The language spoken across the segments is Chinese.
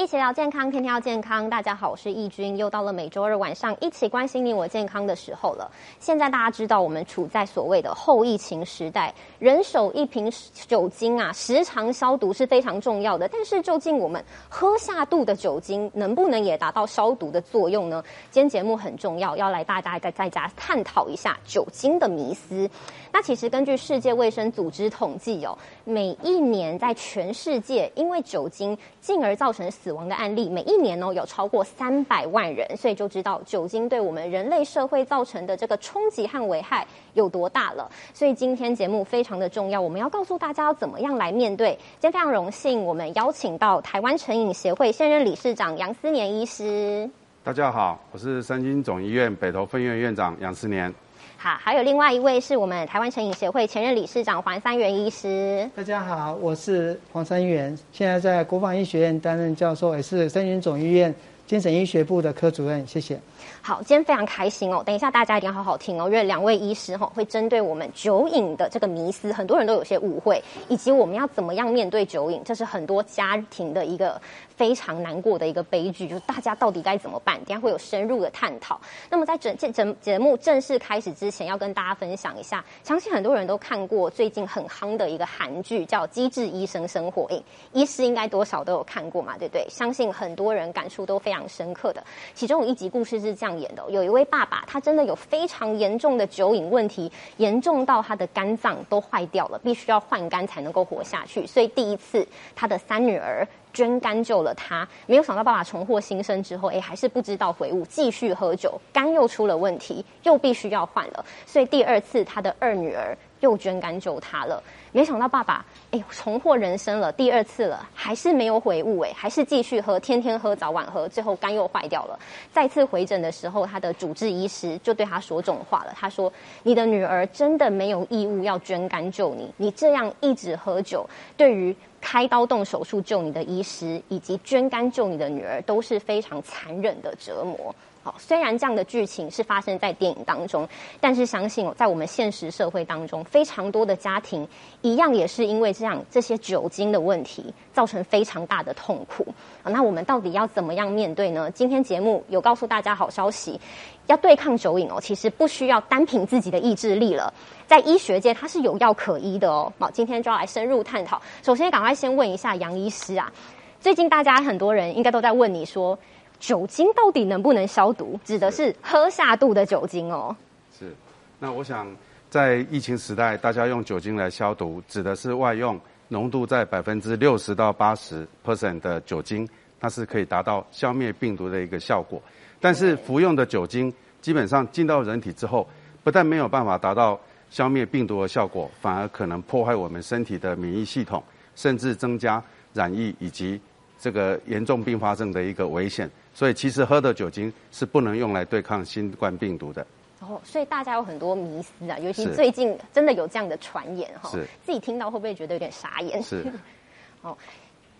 一起聊健康，天天要健康。大家好，我是易君，又到了每周二晚上一起关心你我健康的时候了。现在大家知道，我们处在所谓的后疫情时代，人手一瓶酒精啊，时常消毒是非常重要的。但是，究竟我们喝下肚的酒精能不能也达到消毒的作用呢？今天节目很重要，要来大家在在家探讨一下酒精的迷思。那其实根据世界卫生组织统计哦，每一年在全世界因为酒精进而造成死死亡的案例，每一年哦有超过三百万人，所以就知道酒精对我们人类社会造成的这个冲击和危害有多大了。所以今天节目非常的重要，我们要告诉大家要怎么样来面对。今天非常荣幸，我们邀请到台湾成瘾协会现任理事长杨思年医师。大家好，我是三军总医院北投分院院长杨思年。好，还有另外一位是我们台湾成瘾协会前任理事长黄三元医师。大家好，我是黄三元，现在在国防医学院担任教授，也是三元总医院精神医学部的科主任。谢谢。好，今天非常开心哦！等一下大家一定要好好听哦，因为两位医师哈会针对我们酒瘾的这个迷思，很多人都有些误会，以及我们要怎么样面对酒瘾，这是很多家庭的一个非常难过的一个悲剧，就是大家到底该怎么办？等下会有深入的探讨。那么在整这整节目正式开始之前，要跟大家分享一下，相信很多人都看过最近很夯的一个韩剧，叫《机智医生生活》。瘾》，医师应该多少都有看过嘛，对不对？相信很多人感触都非常深刻的。其中有一集故事是这样演的：有一位爸爸，他真的有非常严重的酒瘾问题，严重到他的肝脏都坏掉了，必须要换肝才能够活下去。所以第一次，他的三女儿。捐肝救了他，没有想到爸爸重获新生之后，哎，还是不知道悔悟，继续喝酒，肝又出了问题，又必须要换了。所以第二次他的二女儿又捐肝救他了，没想到爸爸哎重获人生了，第二次了，还是没有悔悟，哎，还是继续喝，天天喝，早晚喝，最后肝又坏掉了。再次回诊的时候，他的主治医师就对他说这种话了，他说：“你的女儿真的没有义务要捐肝救你，你这样一直喝酒，对于。”开刀动手术救你的医师，以及捐肝救你的女儿，都是非常残忍的折磨。好，虽然这样的剧情是发生在电影当中，但是相信，在我们现实社会当中，非常多的家庭一样也是因为这样这些酒精的问题，造成非常大的痛苦。啊，那我们到底要怎么样面对呢？今天节目有告诉大家好消息，要对抗酒瘾哦，其实不需要单凭自己的意志力了，在医学界它是有药可医的哦。好，今天就要来深入探讨。首先，赶快先问一下杨医师啊，最近大家很多人应该都在问你说。酒精到底能不能消毒？指的是喝下肚的酒精哦。是，那我想在疫情时代，大家用酒精来消毒，指的是外用浓度在百分之六十到八十 percent 的酒精，它是可以达到消灭病毒的一个效果。但是服用的酒精基本上进到人体之后，不但没有办法达到消灭病毒的效果，反而可能破坏我们身体的免疫系统，甚至增加染疫以及这个严重并发症的一个危险。所以其实喝的酒精是不能用来对抗新冠病毒的。哦，所以大家有很多迷思啊，尤其最近真的有这样的传言哈。是。自己听到会不会觉得有点傻眼？是。哦，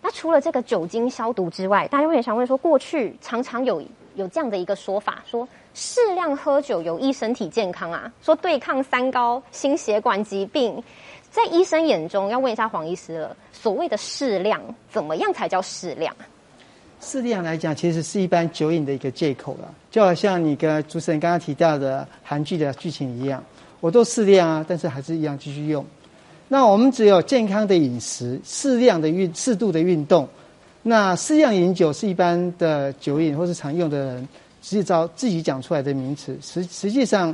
那除了这个酒精消毒之外，大家会想问说，过去常常有有这样的一个说法，说适量喝酒有益身体健康啊，说对抗三高、心血管疾病，在医生眼中，要问一下黄医师了，所谓的适量，怎么样才叫适量？适量来讲，其实是一般酒瘾的一个借口了，就好像你跟主持人刚刚提到的韩剧的剧情一样，我都适量啊，但是还是一样继续用。那我们只有健康的饮食、适量的运、适度的运动，那适量饮酒是一般的酒瘾或是常用的人制造自己讲出来的名词。实实际上，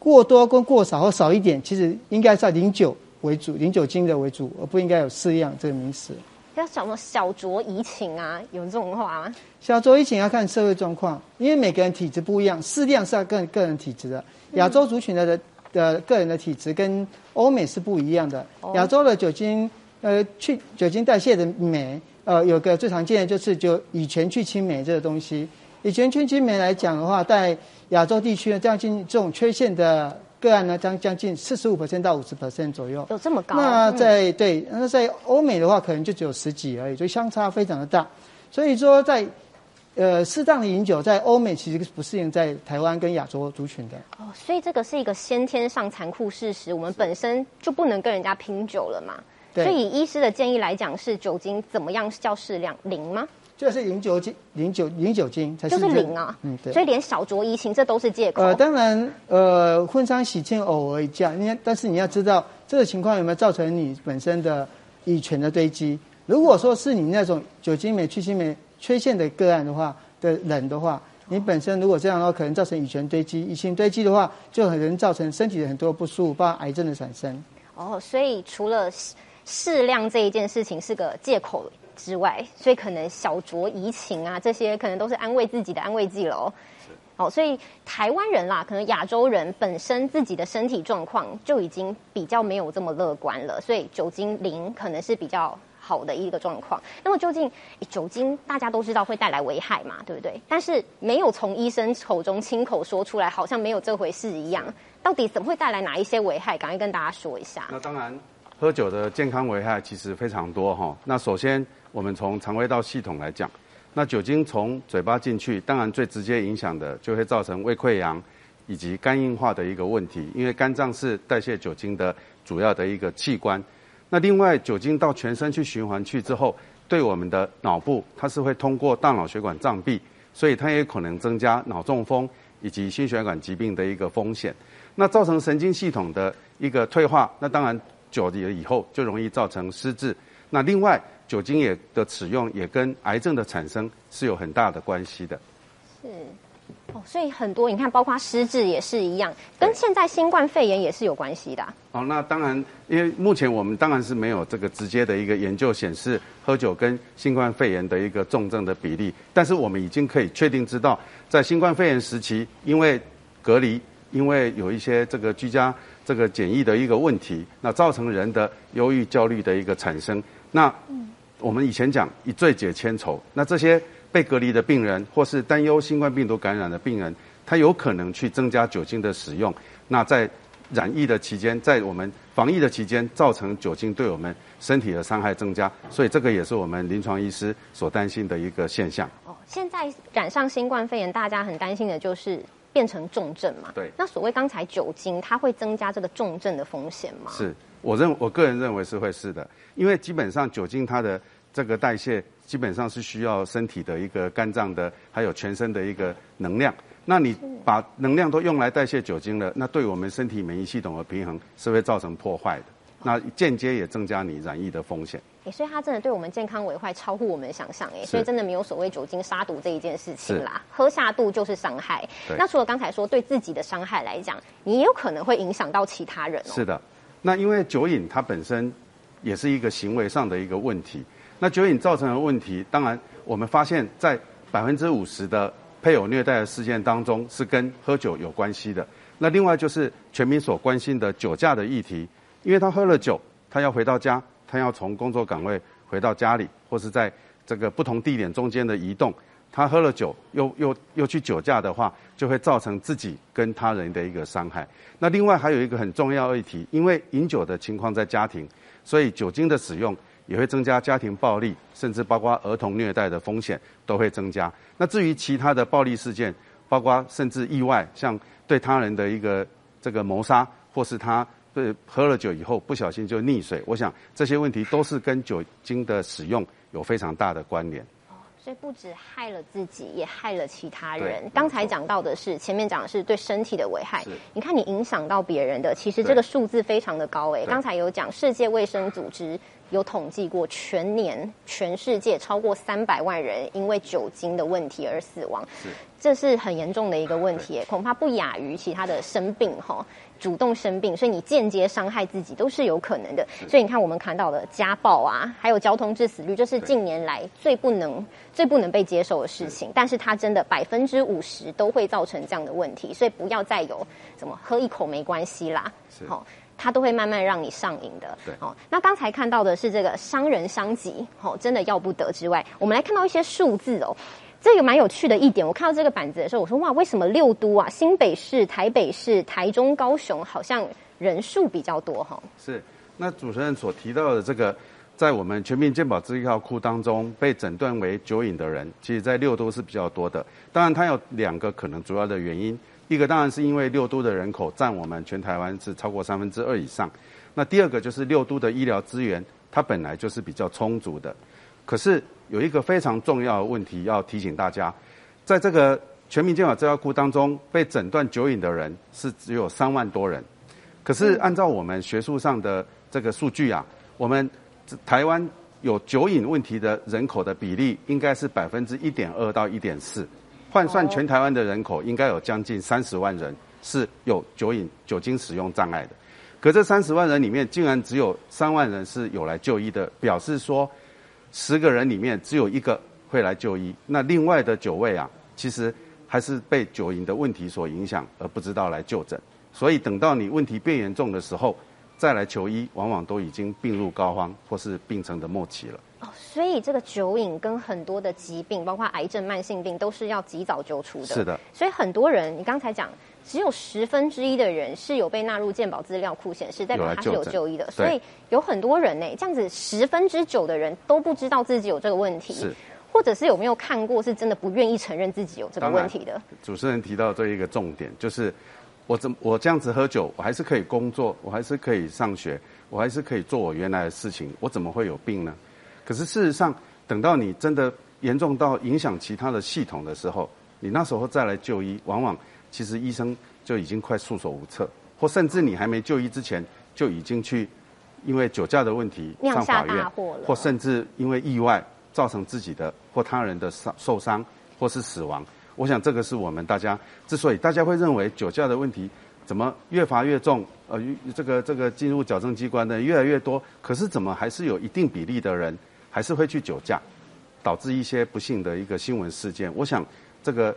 过多跟过少或少一点，其实应该在饮酒为主、饮酒精的为主，而不应该有适量这个名词。要什么小酌怡情啊？有这种话吗？小酌怡情要看社会状况，因为每个人体质不一样，适量是要个个人体质的。亚洲族群的的的个人的体质跟欧美是不一样的。亚洲的酒精呃去酒精代谢的酶呃有个最常见的就是就乙醛去氢酶这个东西。乙醛去氢酶来讲的话，在亚洲地区呢，将近这种缺陷的。个案呢，将将近四十五 percent 到五十 percent 左右，有这么高？那在对，那在欧美的话，可能就只有十几而已，所以相差非常的大。所以说，在呃适当的饮酒，在欧美其实不适应在台湾跟亚洲族群的。哦，所以这个是一个先天上残酷事实，我们本身就不能跟人家拼酒了嘛。所以以医师的建议来讲，是酒精怎么样叫适量零吗？就是零酒精、零酒、零酒精才就是零啊。嗯，对。所以连小酌怡情这都是借口。呃，当然，呃，婚丧喜庆偶尔一下，你但是你要知道这个情况有没有造成你本身的乙醛的堆积。如果说是你那种酒精酶、去腥酶缺陷的个案的话的人的话，你本身如果这样的话，可能造成乙醛堆积。乙醛堆积的话，就很能造成身体的很多不舒服，包括癌症的产生。哦，所以除了适量这一件事情是个借口之外，所以可能小酌怡情啊，这些可能都是安慰自己的安慰剂喽。哦，所以台湾人啦，可能亚洲人本身自己的身体状况就已经比较没有这么乐观了，所以酒精零可能是比较。好的一个状况。那么究竟酒精大家都知道会带来危害嘛，对不对？但是没有从医生口中亲口说出来，好像没有这回事一样。到底怎么会带来哪一些危害？赶快跟大家说一下。那当然，喝酒的健康危害其实非常多哈。那首先我们从肠胃道系统来讲，那酒精从嘴巴进去，当然最直接影响的就会造成胃溃疡以及肝硬化的一个问题，因为肝脏是代谢酒精的主要的一个器官。那另外，酒精到全身去循环去之后，对我们的脑部，它是会通过大脑血管障壁，所以它也可能增加脑中风以及心血管疾病的一个风险。那造成神经系统的一个退化，那当然久了以后就容易造成失智。那另外，酒精也的使用也跟癌症的产生是有很大的关系的。是。哦，所以很多你看，包括失智也是一样，跟现在新冠肺炎也是有关系的。哦，那当然，因为目前我们当然是没有这个直接的一个研究显示喝酒跟新冠肺炎的一个重症的比例，但是我们已经可以确定知道，在新冠肺炎时期，因为隔离，因为有一些这个居家这个检疫的一个问题，那造成人的忧郁焦虑的一个产生。那我们以前讲一醉解千愁，那这些。被隔离的病人，或是担忧新冠病毒感染的病人，他有可能去增加酒精的使用。那在染疫的期间，在我们防疫的期间，造成酒精对我们身体的伤害增加，所以这个也是我们临床医师所担心的一个现象。哦，现在染上新冠肺炎，大家很担心的就是变成重症嘛？对。那所谓刚才酒精，它会增加这个重症的风险吗？是我认我个人认为是会是的，因为基本上酒精它的这个代谢。基本上是需要身体的一个肝脏的，还有全身的一个能量。那你把能量都用来代谢酒精了，那对我们身体免疫系统的平衡是会造成破坏的。那间接也增加你染疫的风险。哎，所以它真的对我们健康危害超乎我们的想象哎，所以真的没有所谓酒精杀毒这一件事情啦，喝下肚就是伤害。那除了刚才说对自己的伤害来讲，你也有可能会影响到其他人。是的，那因为酒瘾它本身也是一个行为上的一个问题。那酒瘾造成的问题，当然我们发现，在百分之五十的配偶虐待的事件当中，是跟喝酒有关系的。那另外就是全民所关心的酒驾的议题，因为他喝了酒，他要回到家，他要从工作岗位回到家里，或是在这个不同地点中间的移动，他喝了酒又又又去酒驾的话，就会造成自己跟他人的一个伤害。那另外还有一个很重要议题，因为饮酒的情况在家庭，所以酒精的使用。也会增加家庭暴力，甚至包括儿童虐待的风险都会增加。那至于其他的暴力事件，包括甚至意外，像对他人的一个这个谋杀，或是他对喝了酒以后不小心就溺水，我想这些问题都是跟酒精的使用有非常大的关联。所以不止害了自己，也害了其他人。刚才讲到的是前面讲的是对身体的危害，你看你影响到别人的，其实这个数字非常的高诶。刚才有讲世界卫生组织有统计过，全年全世界超过三百万人因为酒精的问题而死亡，这是很严重的一个问题，恐怕不亚于其他的生病哈。主动生病，所以你间接伤害自己都是有可能的。所以你看，我们看到的家暴啊，还有交通致死率，这是近年来最不能、最不能被接受的事情。但是它真的百分之五十都会造成这样的问题，所以不要再有什么喝一口没关系啦，好，它都会慢慢让你上瘾的。对好，那刚才看到的是这个伤人伤己，好，真的要不得之外，我们来看到一些数字哦。这个蛮有趣的一点，我看到这个板子的时候，我说哇，为什么六都啊，新北市、台北市、台中、高雄好像人数比较多哈？是，那主持人所提到的这个，在我们全民健保资料库当中被诊断为酒瘾的人，其实在六都是比较多的。当然，它有两个可能主要的原因，一个当然是因为六都的人口占我们全台湾是超过三分之二以上，那第二个就是六都的医疗资源它本来就是比较充足的。可是有一个非常重要的问题要提醒大家，在这个全民健保资料库当中，被诊断酒瘾的人是只有三万多人。可是按照我们学术上的这个数据啊，我们台湾有酒瘾问题的人口的比例应该是百分之一点二到一点四，换算全台湾的人口，应该有将近三十万人是有酒瘾、酒精使用障碍的。可这三十万人里面，竟然只有三万人是有来就医的，表示说，十个人里面只有一个会来就医。那另外的九位啊，其实还是被酒瘾的问题所影响，而不知道来就诊。所以等到你问题变严重的时候，再来求医，往往都已经病入膏肓，或是病程的末期了。哦，所以这个酒瘾跟很多的疾病，包括癌症、慢性病，都是要及早揪出的。是的。所以很多人，你刚才讲。只有十分之一的人是有被纳入健保资料库显示，代表他是有就医的，所以有很多人呢，这样子十分之九的人都不知道自己有这个问题，是或者是有没有看过是真的不愿意承认自己有这个问题的。主持人提到这一个重点，就是我怎我这样子喝酒，我还是可以工作，我还是可以上学，我还是可以做我原来的事情，我怎么会有病呢？可是事实上，等到你真的严重到影响其他的系统的时候，你那时候再来就医，往往。其实医生就已经快束手无策，或甚至你还没就医之前就已经去因为酒驾的问题上法院，或甚至因为意外造成自己的或他人的伤受伤或是死亡。我想这个是我们大家之所以大家会认为酒驾的问题怎么越罚越重，呃，这个这个进入矫正机关的越来越多，可是怎么还是有一定比例的人还是会去酒驾，导致一些不幸的一个新闻事件。我想这个。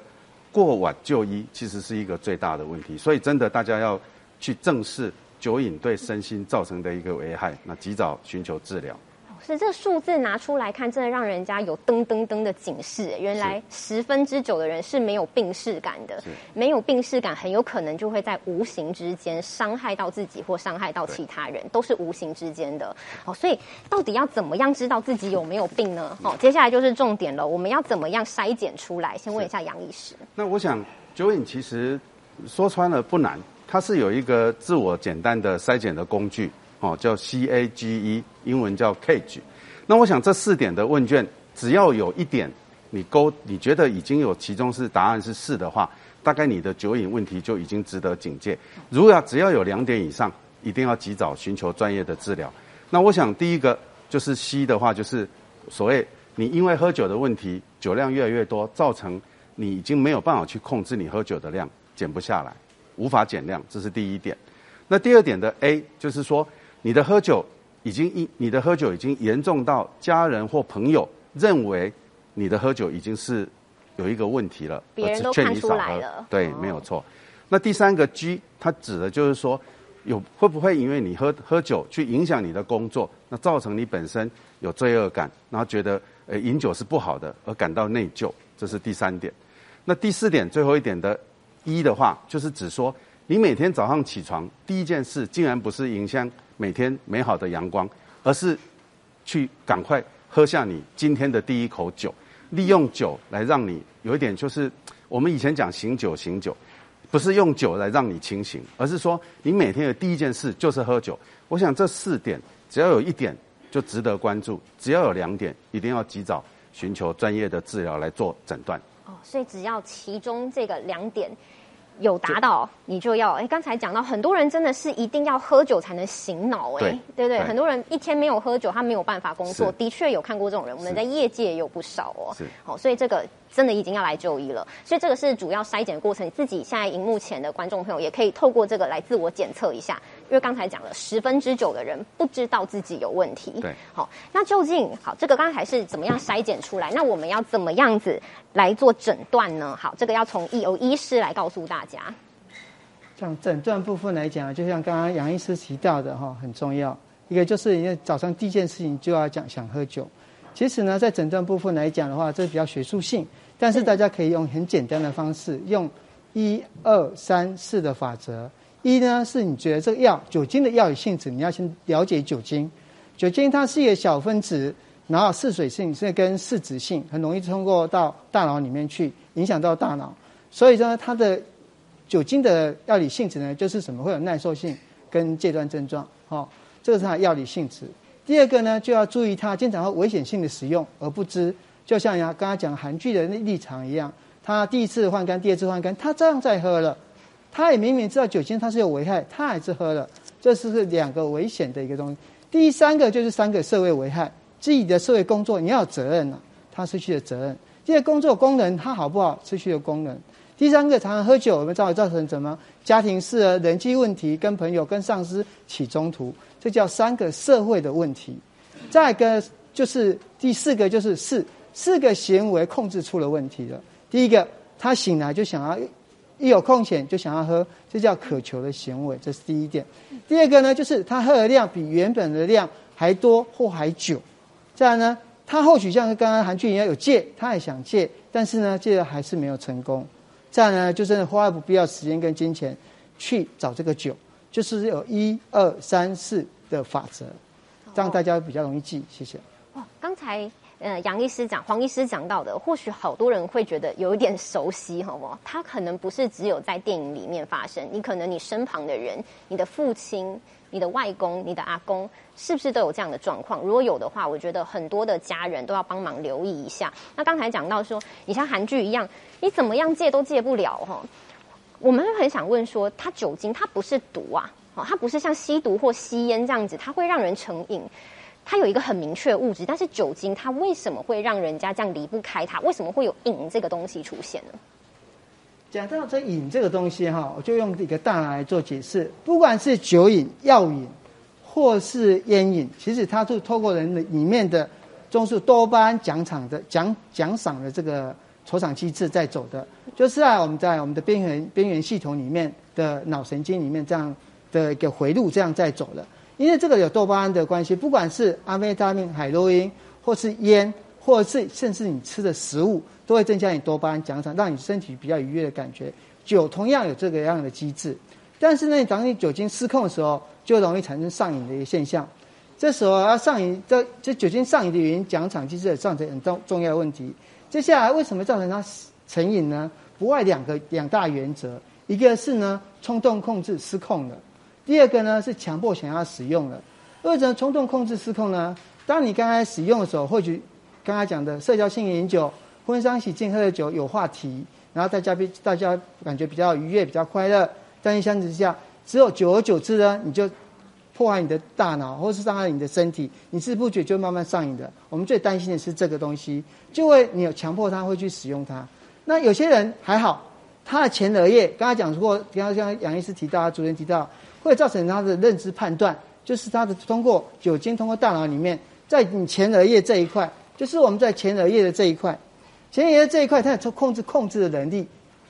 过晚就医其实是一个最大的问题，所以真的大家要去正视酒瘾对身心造成的一个危害，那及早寻求治疗。是这个数字拿出来看，真的让人家有噔噔噔的警示。原来十分之九的人是没有病视感的，没有病视感，很有可能就会在无形之间伤害到自己或伤害到其他人，都是无形之间的。哦，所以到底要怎么样知道自己有没有病呢？哦，接下来就是重点了，我们要怎么样筛检出来？先问一下杨医师。那我想酒瘾其实说穿了不难，它是有一个自我简单的筛检的工具。哦，叫 C A G E，英文叫 Cage。那我想这四点的问卷，只要有一点你勾，你觉得已经有其中是答案是是的话，大概你的酒瘾问题就已经值得警戒。如果要只要有两点以上，一定要及早寻求专业的治疗。那我想第一个就是 C 的话，就是所谓你因为喝酒的问题，酒量越来越多，造成你已经没有办法去控制你喝酒的量，减不下来，无法减量，这是第一点。那第二点的 A 就是说。你的喝酒已经一，你的喝酒已经严重到家人或朋友认为你的喝酒已经是有一个问题了，别人都看出来了。对，没有错。那第三个 G，它指的就是说，有会不会因为你喝喝酒去影响你的工作，那造成你本身有罪恶感，然后觉得呃饮酒是不好的，而感到内疚，这是第三点。那第四点，最后一点的一的话，就是指说你每天早上起床第一件事，竟然不是迎香。每天美好的阳光，而是去赶快喝下你今天的第一口酒，利用酒来让你有一点就是我们以前讲醒酒醒酒，不是用酒来让你清醒，而是说你每天的第一件事就是喝酒。我想这四点只要有一点就值得关注，只要有两点一定要及早寻求专业的治疗来做诊断。哦，所以只要其中这个两点。有达到，你就要哎。刚才讲到，很多人真的是一定要喝酒才能醒脑哎，对不对？很多人一天没有喝酒，他没有办法工作。的确有看过这种人，我们在业界也有不少哦。是，好，所以这个。真的已经要来就医了，所以这个是主要筛检的过程。自己现在荧幕前的观众朋友也可以透过这个来自我检测一下，因为刚才讲了十分之九的人不知道自己有问题。对，好，那究竟好这个刚才是怎么样筛检出来？那我们要怎么样子来做诊断呢？好，这个要从由医师来告诉大家。像诊断部分来讲，就像刚刚杨医师提到的哈，很重要。一个就是因为早上第一件事情就要讲想喝酒。其实呢，在诊断部分来讲的话，这比较学术性，但是大家可以用很简单的方式，用一二三四的法则。一呢，是你觉得这个药酒精的药理性质，你要先了解酒精。酒精它是一个小分子，然后嗜水性是跟嗜酯性，很容易通过到大脑里面去，影响到大脑。所以说，它的酒精的药理性质呢，就是什么会有耐受性跟戒断症状。好，这个是它药理性质。第二个呢，就要注意它经常会危险性的使用而不知，就像呀刚刚讲韩剧的立场一样，他第一次换肝，第二次换肝，他这样在喝了，他也明明知道酒精它是有危害，他还是喝了，这是两个危险的一个东西。第三个就是三个社会危害，自己的社会工作你要有责任了，他失去了责任。第二工作功能他好不好，失去了功能。第三个常常喝酒，我们造造成什么？家庭事、人际问题，跟朋友、跟上司起冲突，这叫三个社会的问题。再一个就是第四个，就是四四个行为控制出了问题了。第一个，他醒来就想要一有空闲就想要喝，这叫渴求的行为，这是第一点。第二个呢，就是他喝的量比原本的量还多或还久。再来呢，他或许像刚刚韩俊一样有戒，他也想戒，但是呢，戒了还是没有成功。这样呢，就是花不必要时间跟金钱去找这个酒，就是有一二三四的法则，这样大家比较容易记。谢谢。哇，刚才呃杨医师讲、黄医师讲到的，或许好多人会觉得有一点熟悉，好不好？他可能不是只有在电影里面发生，你可能你身旁的人，你的父亲、你的外公、你的阿公，是不是都有这样的状况？如果有的话，我觉得很多的家人都要帮忙留意一下。那刚才讲到说，你像韩剧一样。你怎么样戒都戒不了哈，我们很想问说，它酒精它不是毒啊，哦，它不是像吸毒或吸烟这样子，它会让人成瘾，它有一个很明确物质，但是酒精它为什么会让人家这样离不开它？为什么会有瘾这个东西出现呢？讲到这瘾这个东西哈，我就用一个大脑来做解释，不管是酒瘾、药瘾或是烟瘾，其实它是透过人的里面的中枢多巴胺奖赏的奖奖赏的这个。酬赏机制在走的，就是在我们在我们的边缘边缘系统里面的脑神经里面这样的一个回路这样在走的。因为这个有多巴胺的关系，不管是阿非他命、海洛因，或是烟，或是甚至你吃的食物，都会增加你多巴胺奖赏，让你身体比较愉悦的感觉。酒同样有这个样的机制，但是呢，当你酒精失控的时候，就容易产生上瘾的一个现象。这时候要上瘾，这这酒精上瘾的原因，奖赏机制造成很重重要的问题。接下来为什么造成它成瘾呢？不外两个两大原则，一个是呢冲动控制失控了，第二个呢是强迫想要使用了。为什么冲动控制失控呢？当你刚才使用的时候，或许刚才讲的社交性饮酒、婚丧喜庆喝的酒有话题，然后大家比大家感觉比较愉悦、比较快乐，但是相比之下，只有久而久之呢，你就。破坏你的大脑，或是伤害你的身体，你是不觉就慢慢上瘾的。我们最担心的是这个东西，就会你有强迫他会去使用它。那有些人还好，他的前额叶，刚才讲过，刚刚像杨医师提到，主任提到，会造成他的认知判断，就是他的通过酒精通过大脑里面，在你前额叶这一块，就是我们在前额叶的这一块，前额叶这一块，它有控制控制的能力，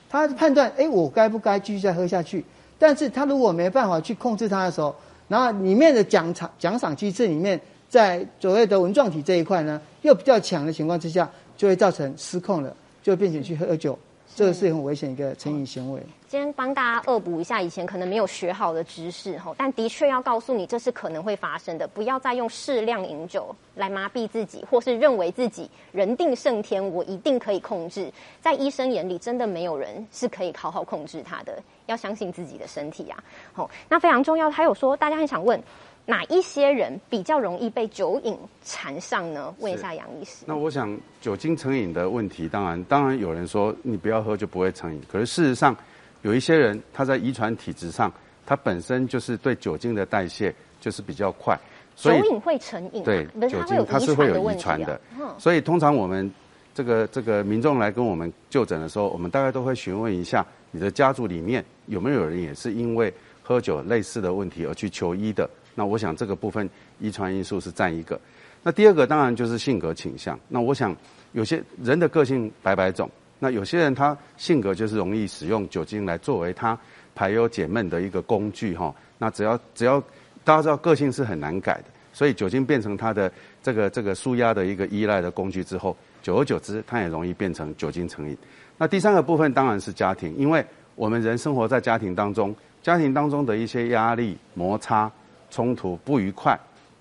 他判断，哎，我该不该继续再喝下去？但是他如果没办法去控制它的时候，然后里面的奖赏奖赏机制里面，在所谓的纹状体这一块呢，又比较强的情况之下，就会造成失控了，就变成去喝酒，这个是很危险一个成瘾行为。今天帮大家恶补一下以前可能没有学好的知识哈，但的确要告诉你这是可能会发生的，不要再用适量饮酒来麻痹自己，或是认为自己人定胜天，我一定可以控制。在医生眼里，真的没有人是可以好好控制他的。要相信自己的身体啊，好，那非常重要。还有说，大家很想问，哪一些人比较容易被酒瘾缠上呢？问一下杨医师。那我想，酒精成瘾的问题，当然，当然有人说你不要喝就不会成瘾。可是事实上，有一些人他在遗传体质上，他本身就是对酒精的代谢就是比较快，所以酒瘾会成瘾。对，酒精它是会有遗传的。所以通常我们这个这个民众来跟我们就诊的时候，我们大概都会询问一下。你的家族里面有没有人也是因为喝酒类似的问题而去求医的？那我想这个部分遗传因素是占一个。那第二个当然就是性格倾向。那我想有些人的个性百百种，那有些人他性格就是容易使用酒精来作为他排忧解闷的一个工具哈。那只要只要大家知道个性是很难改的，所以酒精变成他的这个这个舒压的一个依赖的工具之后，久而久之他也容易变成酒精成瘾。那第三个部分当然是家庭，因为我们人生活在家庭当中，家庭当中的一些压力、摩擦、冲突、不愉快，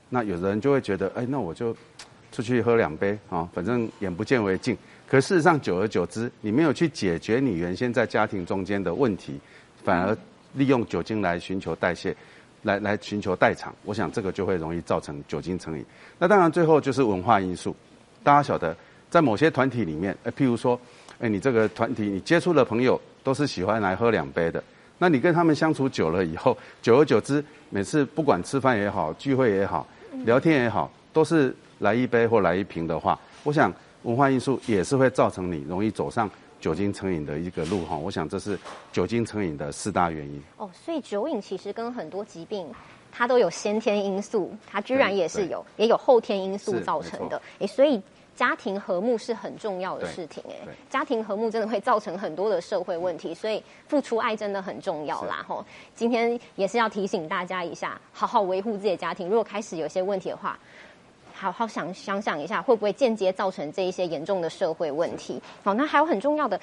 那有的人就会觉得，哎，那我就 出去喝两杯啊，反正眼不见为净。可事实上，久而久之，你没有去解决你原先在家庭中间的问题，反而利用酒精来寻求代谢，来来寻求代偿，我想这个就会容易造成酒精成瘾。那当然最后就是文化因素，大家晓得，在某些团体里面，哎，譬如说，哎，你这个团体你接触的朋友都是喜欢来喝两杯的，那你跟他们相处久了以后，久而久之，每次不管吃饭也好，聚会也好，聊天也好，都是来一杯或来一瓶的话，我想文化因素也是会造成你容易走上。酒精成瘾的一个路哈，我想这是酒精成瘾的四大原因。哦，所以酒瘾其实跟很多疾病，它都有先天因素，它居然也是有，也有后天因素造成的。哎，所以家庭和睦是很重要的事情。哎，家庭和睦真的会造成很多的社会问题，所以付出爱真的很重要啦。吼，今天也是要提醒大家一下，好好维护自己的家庭。如果开始有些问题的话。好好想想想一下，会不会间接造成这一些严重的社会问题？好，那还有很重要的，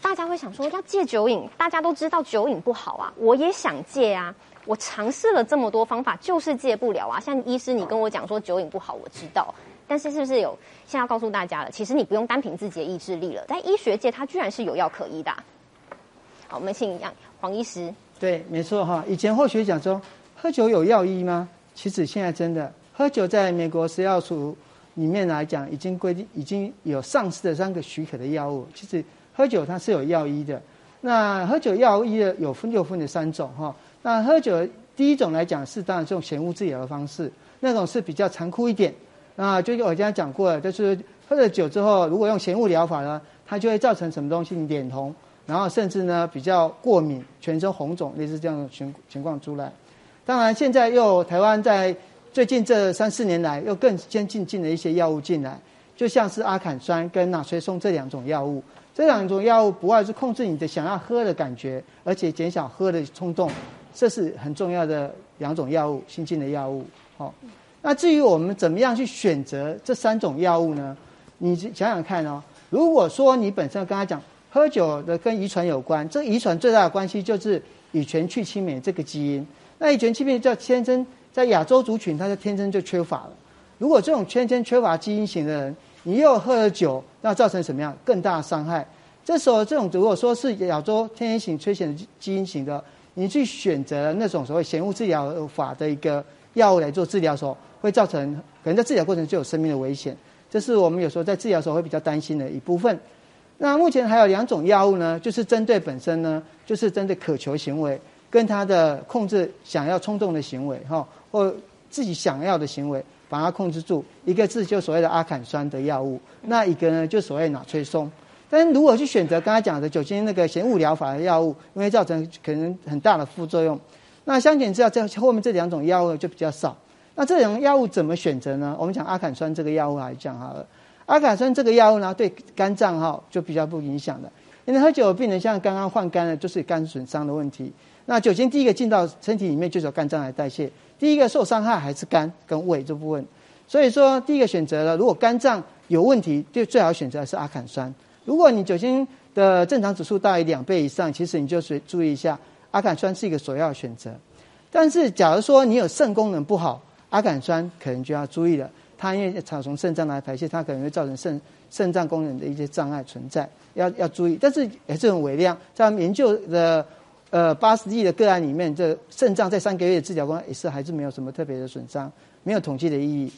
大家会想说要戒酒瘾，大家都知道酒瘾不好啊，我也想戒啊，我尝试了这么多方法，就是戒不了啊。像医师你跟我讲说酒瘾不好，我知道，但是是不是有现在要告诉大家了？其实你不用单凭自己的意志力了，在医学界它居然是有药可医的。好，我们请杨黄医师。对，没错哈。以前或许讲说喝酒有药医吗？其实现在真的。喝酒在美国食药署里面来讲，已经规定已经有上市的三个许可的药物。其实喝酒它是有药医的。那喝酒药医的有分就分的三种哈。那喝酒第一种来讲是当然这种咸物治疗的方式，那种是比较残酷一点。那就我刚才讲过了，就是喝了酒之后，如果用咸物疗法呢，它就会造成什么东西脸红，然后甚至呢比较过敏，全身红肿，类似这样的情情况出来。当然现在又台湾在最近这三四年来，又更先进进了一些药物进来，就像是阿坎酸跟纳崔松这两种药物。这两种药物不外是控制你的想要喝的感觉，而且减少喝的冲动，这是很重要的两种药物，新进的药物。好，那至于我们怎么样去选择这三种药物呢？你想想看哦，如果说你本身刚才讲喝酒的跟遗传有关，这遗传最大的关系就是乙醛去氢酶这个基因。那乙醛去酶叫天生。在亚洲族群，它就天生就缺乏了。如果这种天生缺乏基因型的人，你又喝了酒，那造成什么样更大的伤害？这时候，这种如果说是亚洲天生型缺陷基因型的，你去选择那种所谓咸物治疗法的一个药物来做治疗的时候，会造成可能在治疗过程就有生命的危险。这是我们有时候在治疗时候会比较担心的一部分。那目前还有两种药物呢，就是针对本身呢，就是针对渴求行为跟他的控制想要冲动的行为，哈。或自己想要的行为，把它控制住。一个字就所谓的阿坎酸的药物，那一个呢就所谓脑催松。但如果去选择刚才讲的酒精那个咸物疗法的药物，因为造成可能很大的副作用。那相减之下，这后面这两种药物就比较少。那这种药物怎么选择呢？我们讲阿坎酸这个药物来讲好了。阿坎酸这个药物呢，对肝脏哈就比较不影响的。因为喝酒的病人像刚刚换肝的，就是肝损伤的问题。那酒精第一个进到身体里面，就是由肝脏来代谢。第一个受伤害还是肝跟胃这部分，所以说第一个选择了，如果肝脏有问题，就最好选择是阿坎酸。如果你酒精的正常指数大于两倍以上，其实你就注意一下，阿坎酸是一个首要选择。但是假如说你有肾功能不好，阿坎酸可能就要注意了，它因为草从肾脏来排泄，它可能会造成肾肾脏功能的一些障碍存在，要要注意。但是也是很微量，在研究的。呃，八十例的个案里面，这肾脏在三个月的治疗中也是还是没有什么特别的损伤，没有统计的意义。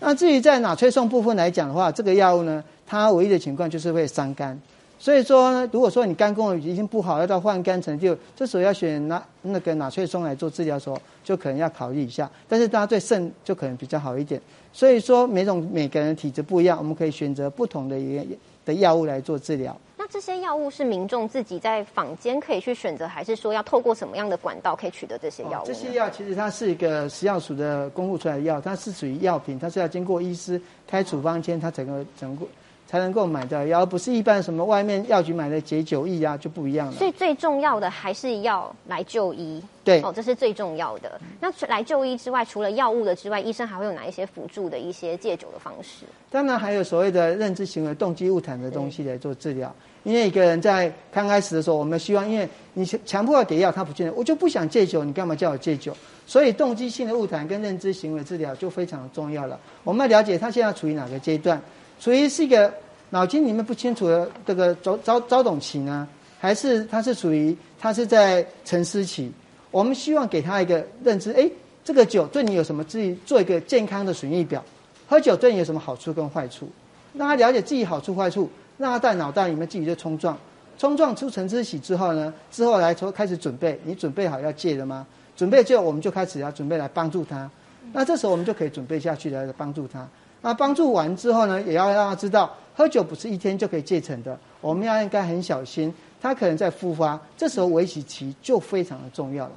那至于在脑催送部分来讲的话，这个药物呢，它唯一的情况就是会伤肝。所以说，呢，如果说你肝功能已经不好，要到换肝成就，这时候要选拿那个脑催松来做治疗的时候，就可能要考虑一下。但是大家对肾就可能比较好一点。所以说，每种每个人体质不一样，我们可以选择不同的一个的药物来做治疗。那这些药物是民众自己在坊间可以去选择，还是说要透过什么样的管道可以取得这些药物？这些药其实它是一个食药署的公布出来的药，它是属于药品，它是要经过医师开处方签，它整个整个。才能够买到药，而不是一般什么外面药局买的解酒液啊，就不一样了。所以最重要的还是要来就医。对，哦，这是最重要的。那来就医之外，除了药物的之外，医生还会有哪一些辅助的一些戒酒的方式？当然还有所谓的认知行为动机物谈的东西来做治疗。因为一个人在刚开始的时候，我们希望，因为你强迫要给药，他不见得，我就不想戒酒，你干嘛叫我戒酒？所以动机性的物谈跟认知行为治疗就非常重要了。我们要了解他现在处于哪个阶段。所以是一个脑筋里面不清楚的这个早早早懂期呢，还是他是属于他是在沉思期？我们希望给他一个认知，哎，这个酒对你有什么自己做一个健康的损益表，喝酒对你有什么好处跟坏处，让他了解自己好处坏处，让他在脑袋里面自己就冲撞，冲撞出沉思期之后呢，之后来说开始准备，你准备好要戒了吗？准备就我们就开始要准备来帮助他，那这时候我们就可以准备下去来帮助他。那帮助完之后呢，也要让他知道，喝酒不是一天就可以戒成的，我们要应该很小心，他可能在复发，这时候维持期就非常的重要了。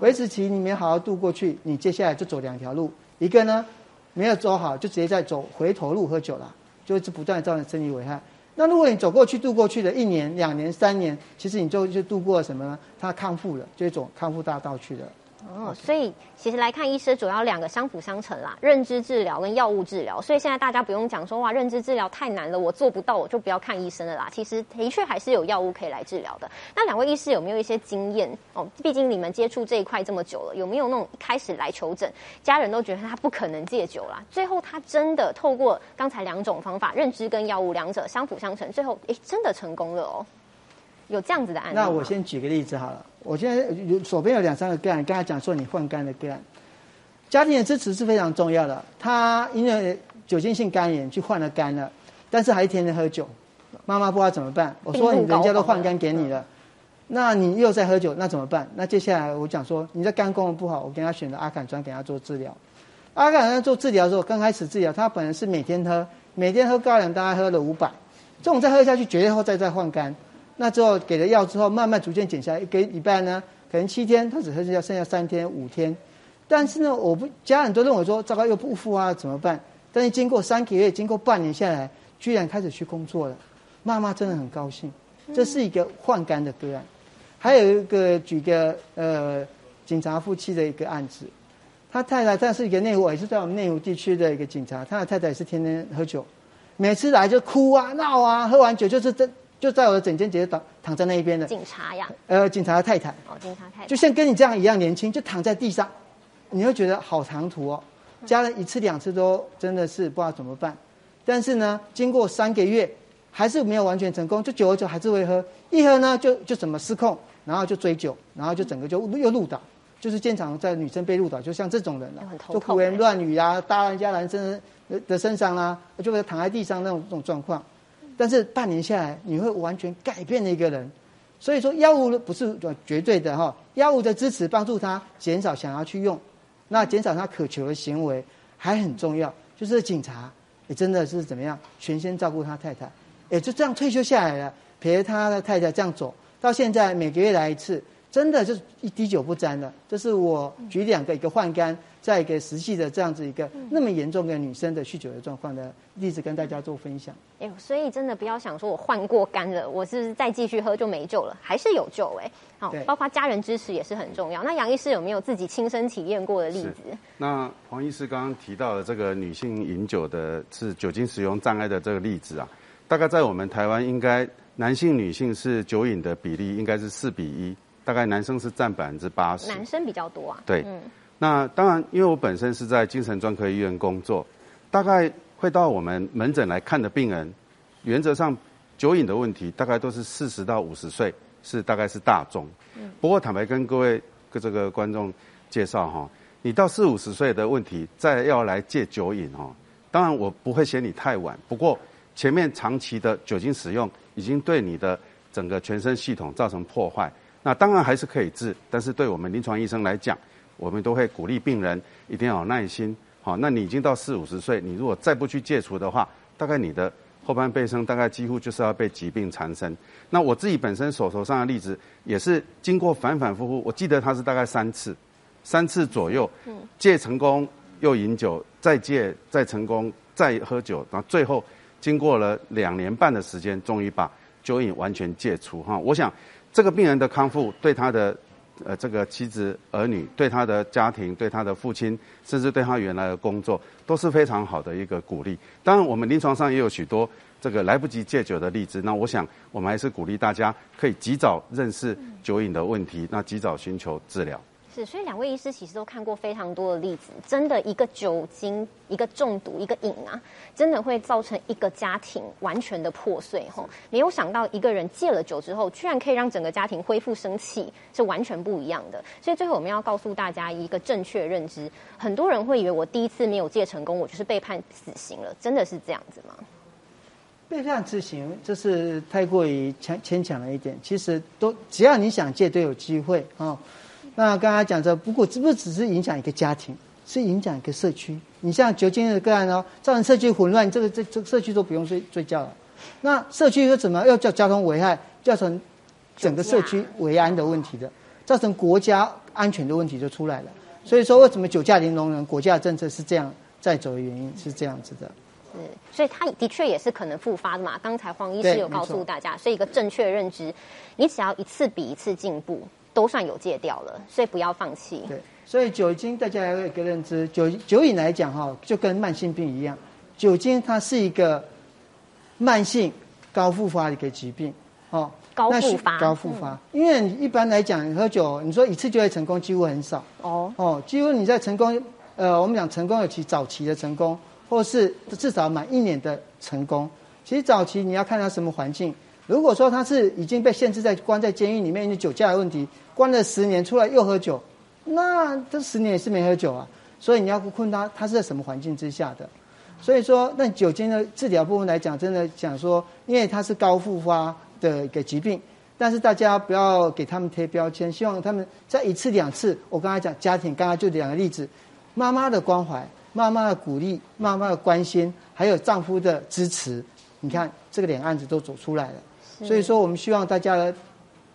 维持期你没好好度过去，你接下来就走两条路，一个呢没有走好，就直接在走回头路喝酒了，就是不断造成身体危害。那如果你走过去度过去的一年、两年、三年，其实你就就度过了什么呢？他康复了，就走康复大道去了。哦，所以其实来看医师主要两个相辅相成啦，认知治疗跟药物治疗。所以现在大家不用讲说哇，认知治疗太难了，我做不到，我就不要看医生了啦。其实的确还是有药物可以来治疗的。那两位医师有没有一些经验哦？毕竟你们接触这一块这么久了，有没有那种一开始来求诊，家人都觉得他不可能戒酒啦，最后他真的透过刚才两种方法，认知跟药物两者相辅相成，最后诶真的成功了哦。有这样子的案例。那我先举个例子好了，我现在有手边有两三个个案，刚才讲说你换肝的个案，家庭的支持是非常重要的。他因为酒精性肝炎去换了肝了，但是还天天喝酒，妈妈不知道怎么办。我说你人家都换肝给你了，那你又在喝酒，那怎么办？那接下来我讲说你的肝功能不好，我给他选择阿坎砖给他做治疗。阿坎砖做治疗的时候，刚开始治疗他本来是每天喝，每天喝高粱大概喝了五百，这种再喝下去绝对后再再换肝。那之后给了药之后，慢慢逐渐减下来，一个礼拜呢，可能七天，他只剩下剩下三天、五天。但是呢，我不家人都认为说，糟糕又不复啊，怎么办？但是经过三个月，经过半年下来，居然开始去工作了。妈妈真的很高兴，这是一个换肝的个案。还有一个举个呃警察夫妻的一个案子，他太太他是一个内湖，也是在我们内湖地区的一个警察，他的太太是天天喝酒，每次来就哭啊闹啊，喝完酒就是这。就在我的枕间，直接躺躺在那一边的。警察呀，呃，警察的太太。哦，警察太太，就像跟你这样一样年轻，就躺在地上，你会觉得好长途哦。家人一次两次都真的是不知道怎么办，但是呢，经过三个月还是没有完全成功，就久而久还是会喝，一喝呢就就怎么失控，然后就追酒，然后就整个就又入倒，就是经常在女生被路倒，就像这种人了，就胡言乱语啊，搭人家男生的身上啦，就会躺在地上那种这种状况。但是半年下来，你会完全改变的一个人。所以说，药物不是绝对的哈，药物的支持帮助他减少想要去用，那减少他渴求的行为还很重要。就是警察也真的是怎么样，全心照顾他太太，也就这样退休下来了，陪着他的太太这样走到现在，每个月来一次。真的就是一滴酒不沾的。这是我举两个，一个换肝，再一个实际的这样子一个那么严重的女生的酗酒的状况的例子，跟大家做分享。哎呦，所以真的不要想说我换过肝了，我是再继续喝就没救了，还是有救哎。好，包括家人支持也是很重要。那杨医师有没有自己亲身体验过的例子？那黄医师刚刚提到的这个女性饮酒的是酒精使用障碍的这个例子啊，大概在我们台湾应该男性女性是酒瘾的比例应该是四比一。大概男生是占百分之八十，男生比较多啊。对，那当然，因为我本身是在精神专科医院工作，大概会到我们门诊来看的病人，原则上酒瘾的问题，大概都是四十到五十岁，是大概是大众。嗯不过坦白跟各位跟这个观众介绍哈，你到四五十岁的问题，再要来戒酒瘾哈，当然我不会嫌你太晚。不过前面长期的酒精使用，已经对你的整个全身系统造成破坏。那当然还是可以治，但是对我们临床医生来讲，我们都会鼓励病人一定要有耐心。好，那你已经到四五十岁，你如果再不去戒除的话，大概你的后半辈生大概几乎就是要被疾病缠身。那我自己本身手头上的例子也是经过反反复复，我记得他是大概三次，三次左右，戒成功又饮酒，再戒再成功再喝酒，然后最后经过了两年半的时间，终于把酒瘾完全戒除。哈，我想。这个病人的康复，对他的呃这个妻子儿女，对他的家庭，对他的父亲，甚至对他原来的工作，都是非常好的一个鼓励。当然，我们临床上也有许多这个来不及戒酒的例子。那我想，我们还是鼓励大家可以及早认识酒瘾的问题，那及早寻求治疗。是，所以两位医师其实都看过非常多的例子，真的一个酒精、一个中毒、一个瘾啊，真的会造成一个家庭完全的破碎。吼，没有想到一个人戒了酒之后，居然可以让整个家庭恢复生气，是完全不一样的。所以最后我们要告诉大家一个正确认知，很多人会以为我第一次没有戒成功，我就是被判死刑了，真的是这样子吗？被判死刑，这是太过于牵牵强了一点。其实都只要你想戒，都有机会啊。那刚才讲着，不过只不只是影响一个家庭，是影响一个社区。你像酒精的个案哦，造成社区混乱，这个这这社区都不用睡睡觉了。那社区又怎么要叫交通危害，造成整个社区维安的问题的，造成国家安全的问题就出来了。所以说，为什么酒驾零容忍，国家政策是这样在走的原因是这样子的。是，所以它的确也是可能复发的嘛。刚才黄医师有告诉大家，所以一个正确认知，你只要一次比一次进步。都算有戒掉了，所以不要放弃。对，所以酒精大家要有一个认知，酒酒瘾来讲哈，就跟慢性病一样，酒精它是一个慢性高复发的一个疾病，哦，高复发，高复发。因为一般来讲，喝酒你说一次就会成功，几乎很少。哦哦，几乎你在成功，呃，我们讲成功有其早期的成功，或是至少满一年的成功。其实早期你要看它什么环境。如果说他是已经被限制在关在监狱里面，因为酒驾的问题。关了十年出来又喝酒，那这十年也是没喝酒啊。所以你要困他，他是在什么环境之下的？所以说，那酒精的治疗部分来讲，真的讲说，因为它是高复发的一个疾病，但是大家不要给他们贴标签，希望他们在一次两次。我刚才讲家庭，刚刚就两个例子：妈妈的关怀、妈妈的鼓励、妈妈的关心，还有丈夫的支持。你看这个两个案子都走出来了。所以说，我们希望大家的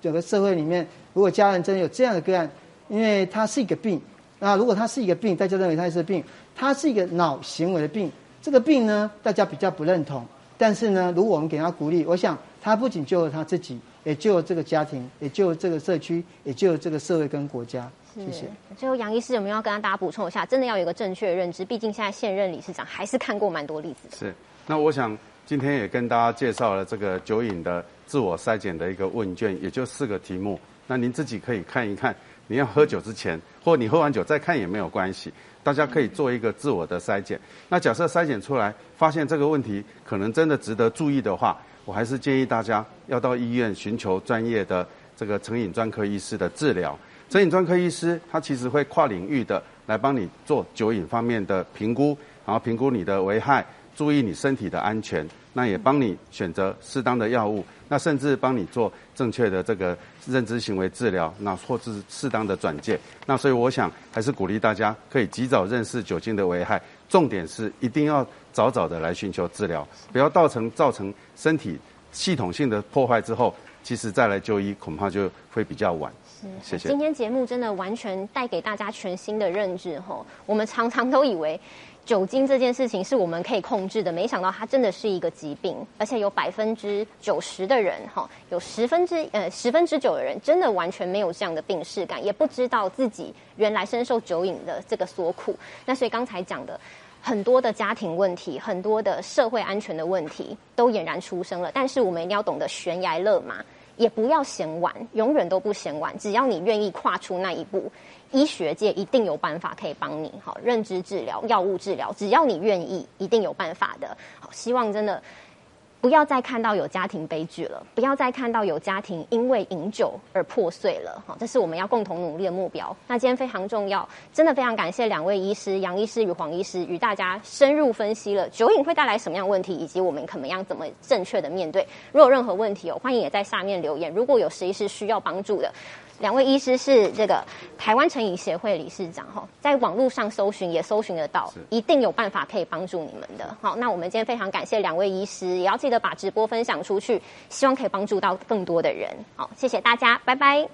整个社会里面。如果家人真的有这样的个案，因为它是一个病，那如果它是一个病，大家认为它是病，它是一个脑行为的病，这个病呢，大家比较不认同。但是呢，如果我们给他鼓励，我想他不仅救了他自己，也救了这个家庭，也救了这个社区，也救了这个社会跟国家。谢谢。最后，杨医师有没有要跟大家补充一下？真的要有一个正确的认知，毕竟现在现任理事长还是看过蛮多例子的。是。那我想今天也跟大家介绍了这个酒瘾的自我筛检的一个问卷，也就四个题目。那您自己可以看一看，你要喝酒之前，或你喝完酒再看也没有关系。大家可以做一个自我的筛检。那假设筛检出来发现这个问题可能真的值得注意的话，我还是建议大家要到医院寻求专业的这个成瘾专科医师的治疗。成瘾专科医师他其实会跨领域的来帮你做酒瘾方面的评估，然后评估你的危害，注意你身体的安全，那也帮你选择适当的药物。那甚至帮你做正确的这个认知行为治疗，那或是适当的转介。那所以我想还是鼓励大家可以及早认识酒精的危害，重点是一定要早早的来寻求治疗，不要造成造成身体系统性的破坏之后，其实再来就医恐怕就会比较晚。谢谢。今天节目真的完全带给大家全新的认知吼，我们常常都以为。酒精这件事情是我们可以控制的，没想到它真的是一个疾病，而且有百分之九十的人，哈，有十分之呃十分之九的人真的完全没有这样的病视感，也不知道自己原来深受酒瘾的这个所苦。那所以刚才讲的很多的家庭问题，很多的社会安全的问题都俨然出生了。但是我们一定要懂得悬崖勒马，也不要嫌晚，永远都不嫌晚，只要你愿意跨出那一步。医学界一定有办法可以帮你，好认知治疗、药物治疗，只要你愿意，一定有办法的。好，希望真的不要再看到有家庭悲剧了，不要再看到有家庭因为饮酒而破碎了。好，这是我们要共同努力的目标。那今天非常重要，真的非常感谢两位医师杨医师与黄医师与大家深入分析了酒瘾会带来什么样问题，以及我们可能要怎么正确的面对。如果有任何问题哦，欢迎也在下面留言。如果有谁是需要帮助的。两位医师是这个台湾成瘾协会理事长哈，在网络上搜寻也搜寻得到，一定有办法可以帮助你们的。好，那我们今天非常感谢两位医师，也要记得把直播分享出去，希望可以帮助到更多的人。好，谢谢大家，拜拜。